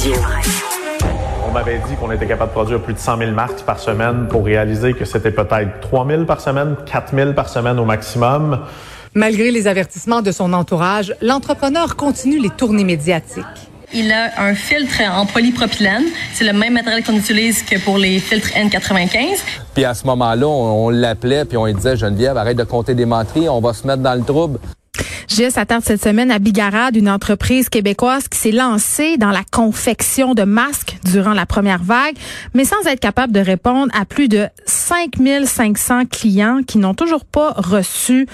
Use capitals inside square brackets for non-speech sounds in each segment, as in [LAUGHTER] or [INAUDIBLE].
Radio. On m'avait dit qu'on était capable de produire plus de 100 000 marques par semaine pour réaliser que c'était peut-être 3 000 par semaine, 4 000 par semaine au maximum. Malgré les avertissements de son entourage, l'entrepreneur continue les tournées médiatiques. Il a un filtre en polypropylène. C'est le même matériel qu'on utilise que pour les filtres N95. Puis à ce moment-là, on, on l'appelait puis on lui disait Geneviève, arrête de compter des menteries, on va se mettre dans le trouble. Gilles s'attarde cette semaine à Bigarade, une entreprise québécoise qui s'est lancée dans la confection de masques durant la première vague, mais sans être capable de répondre à plus de 5500 clients qui n'ont toujours pas reçu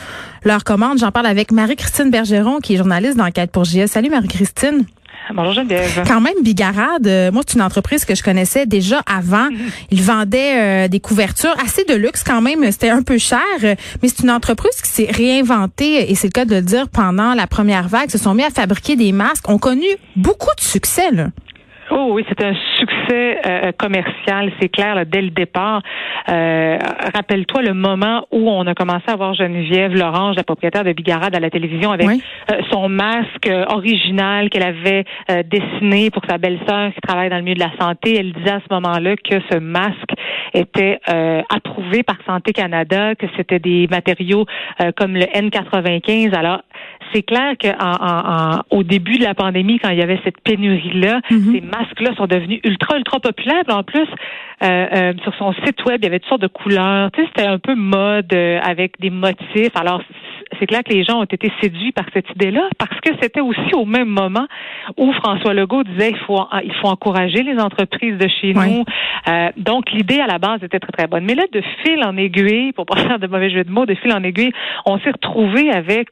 leur commande. J'en parle avec Marie-Christine Bergeron, qui est journaliste d'enquête pour JS. Salut Marie-Christine. Bonjour Geneviève. Quand même, Bigarade, euh, moi, c'est une entreprise que je connaissais déjà avant. [LAUGHS] Ils vendaient euh, des couvertures assez de luxe quand même. C'était un peu cher, euh, mais c'est une entreprise qui s'est réinventée, et c'est le cas de le dire, pendant la première vague. se sont mis à fabriquer des masques. ont connu beaucoup de succès, là. Oh oui, c'est un succès euh, commercial, c'est clair, là, dès le départ. Euh, Rappelle-toi le moment où on a commencé à voir Geneviève Lorange, la propriétaire de Bigarade, à la télévision avec euh, son masque original qu'elle avait euh, dessiné pour sa belle-sœur qui travaille dans le milieu de la santé. Elle disait à ce moment-là que ce masque était approuvé par Santé Canada, que c'était des matériaux comme le N95. Alors, c'est clair qu'au début de la pandémie, quand il y avait cette pénurie-là, mm-hmm. ces masques-là sont devenus ultra, ultra populaires. En plus, euh, euh, sur son site web, il y avait toutes sortes de couleurs. Tu sais, c'était un peu mode euh, avec des motifs. Alors, c'est clair que les gens ont été séduits par cette idée-là parce que c'était aussi au même moment où François Legault disait il faut il faut encourager les entreprises de chez nous. Euh, donc l'idée à la base était très très bonne. Mais là de fil en aiguille, pour pas [LAUGHS] faire de mauvais jeu de mots, de fil en aiguille, on s'est retrouvé avec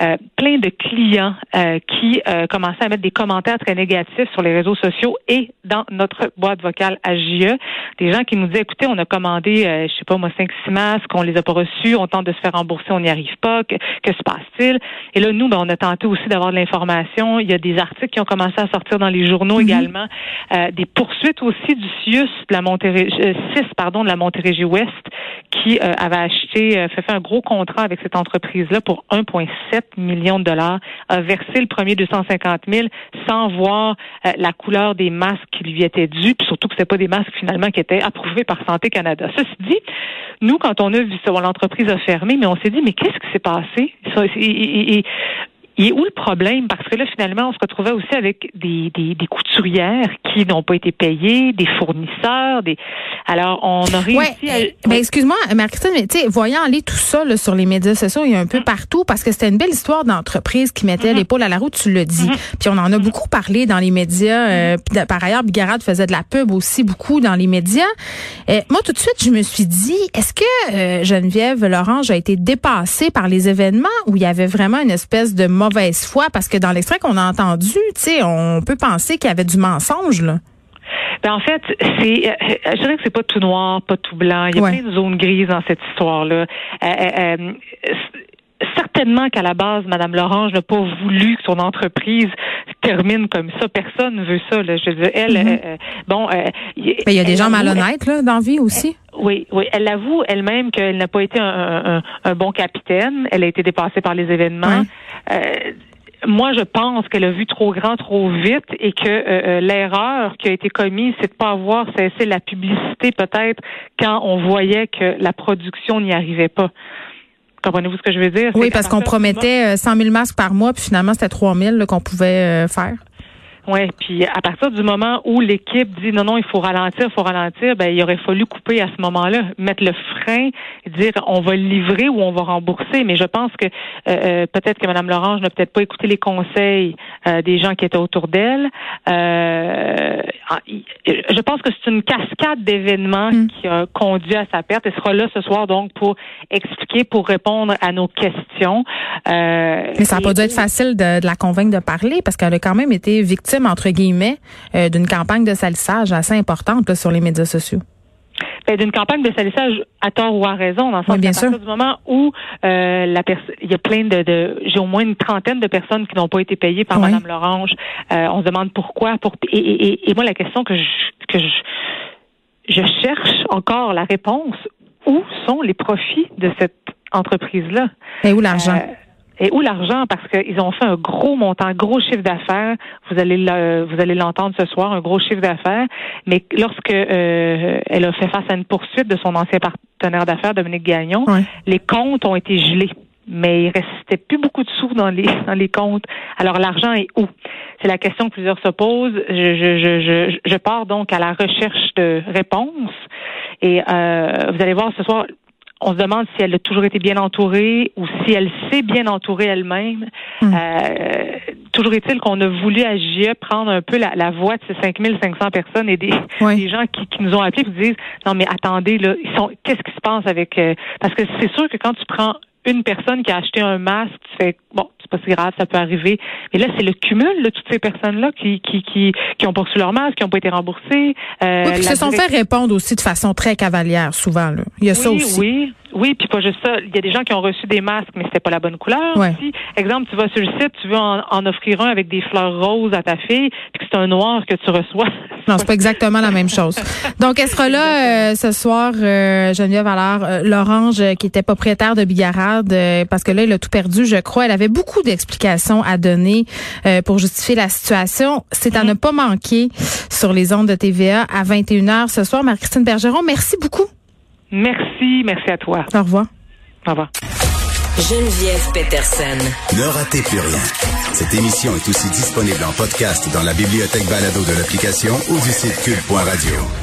euh, plein de clients euh, qui commençaient à mettre des commentaires très négatifs sur les réseaux sociaux et dans notre boîte vocale à JE. Des gens qui nous disaient écoutez, on a commandé je sais pas moi cinq six masques, on les a pas reçus, on tente de se faire rembourser, on n'y arrive pas que se passe-t-il? Et là, nous, ben, on a tenté aussi d'avoir de l'information. Il y a des articles qui ont commencé à sortir dans les journaux mhm. également, euh, des poursuites aussi du CIUS de la Montérégie, euh, pardon, de la Montérégie Ouest, qui euh, avait acheté, euh, fait, fait un gros contrat avec cette entreprise-là pour 1,7 million de dollars, a versé le premier 250 000 sans voir la couleur des masques qui lui étaient dus, puis surtout que c'est pas des masques finalement qui étaient approuvés par Santé Canada. Ceci dit, nous, quand on a vu ça, l'entreprise a fermé, mais on s'est dit, mais qu'est-ce qui s'est passé? Ça, et, il est où le problème? Parce que là, finalement, on se retrouvait aussi avec des, des, des couturières qui n'ont pas été payées, des fournisseurs, des. Alors, on a réussi ouais, à. Mais ben, excuse-moi, Marc-Christine, mais tu sais, voyant aller tout ça là, sur les médias sociaux, il y a un peu partout parce que c'était une belle histoire d'entreprise qui mettait mm-hmm. l'épaule à la route, tu le dis. Mm-hmm. Puis on en a beaucoup parlé dans les médias. Euh, mm-hmm. par ailleurs, Bigarade faisait de la pub aussi beaucoup dans les médias. Euh, moi, tout de suite, je me suis dit, est-ce que euh, Geneviève Lorange a été dépassée par les événements où il y avait vraiment une espèce de mauvaise foi parce que dans l'extrait qu'on a entendu, on peut penser qu'il y avait du mensonge là. Ben en fait, c'est, euh, je dirais que c'est pas tout noir, pas tout blanc. Il y a plein de zones grises dans cette histoire-là. Euh, euh, certainement qu'à la base, Mme Lorange n'a pas voulu que son entreprise termine comme ça. Personne ne veut ça. Là. Je veux dire, elle, mm-hmm. bon, il y a des gens malhonnêtes là dans la vie aussi. Oui, oui. Elle avoue elle-même qu'elle n'a pas été un, bon capitaine. Elle a été dépassée par les événements. Moi, je pense qu'elle a vu trop grand, trop vite, et que euh, euh, l'erreur qui a été commise, c'est de pas avoir cessé la publicité peut-être quand on voyait que la production n'y arrivait pas. Comprenez-vous ce que je veux dire? Oui, parce qu'on promettait 100 000 masques par mois, puis finalement, c'était 3 000 qu'on pouvait faire. Oui, puis à partir du moment où l'équipe dit non, non, il faut ralentir, il faut ralentir, ben il aurait fallu couper à ce moment-là, mettre le frein, dire on va livrer ou on va rembourser. Mais je pense que euh, euh, peut-être que Mme Lorange n'a peut-être pas écouté les conseils euh, des gens qui étaient autour d'elle. Ah, je pense que c'est une cascade d'événements mm. qui a conduit à sa perte. Elle sera là ce soir donc pour expliquer, pour répondre à nos questions. Mais ça n'a pas dû être facile de, de la convaincre de parler parce qu'elle a quand même été victime entre guillemets, euh, d'une campagne de salissage assez importante sur les médias sociaux. Ben, d'une campagne de salissage à tort ou à raison, dans le sens bien à partir du moment où euh, la il y a plein de, j'ai au moins une trentaine de personnes qui n'ont pas été payées par Mme Lorange. Euh, on se demande pourquoi. Pour, et, et, moi, la question que je, que je, je cherche encore la réponse, où sont les profits de cette entreprise-là? Et où l'argent? Et où l'argent? Parce qu'ils ont fait un gros montant, un gros chiffre d'affaires. Vous allez vous allez l'entendre ce soir, un gros chiffre d'affaires. Mais lorsque euh, elle a fait face à une poursuite de son ancien partenaire d'affaires, Dominique Gagnon, les comptes ont été gelés mais il restait plus beaucoup de sous dans les [LAUGHS] dans les comptes. Alors l'argent est où? C'est la question que plusieurs se posent. Je, je, je, je, pars donc à la recherche de réponses et euh, vous allez voir ce soir. On se demande si elle a toujours été bien entourée ou si elle s'est bien entourée elle-même. Hmm. Euh, toujours est-il qu'on a voulu à GIE prendre un peu la, la voix de ces 5500 personnes et des, des gens qui, qui, nous ont appelés et qui disent non mais attendez là, ils sont qu'est-ce qui se passe avec euh, parce que c'est sûr que quand tu prends une personne qui a acheté un masque, tu fais bon, pas si grave, ça peut arriver. Mais là, c'est le cumul de toutes ces personnes-là qui, qui, qui, qui ont poursu leur masque, qui n'ont pas été remboursées. Euh, oui, puis se sont fait répondre aussi de façon très cavalière, souvent. Là. Il y a ça aussi. Oui, oui, puis pas juste ça. Il y a des gens qui ont reçu des masques, mais c'était pas la bonne couleur. Ouais. Exemple, tu vas sur le site, tu veux en, en, offrir un avec des fleurs roses à ta fille, puis que c'est un noir que tu reçois. [LAUGHS] Non, c'est pas exactement la même chose. Donc, elle sera là [LAUGHS] euh, ce soir, euh, Geneviève Allard, euh, l'Orange, qui était propriétaire de Bigarade, parce que là, il a tout perdu, je crois. Elle avait beaucoup d'explications à donner pour justifier la situation. C'est à ne pas manquer sur les ondes de TVA à 21h ce soir. Marie-Christine Bergeron, merci beaucoup. Merci, merci à toi. Au revoir. Au revoir. Geneviève Peterson. Ne ratez plus rien. Cette émission est aussi disponible en podcast dans la bibliothèque balado de l'application ou du site cube.radio.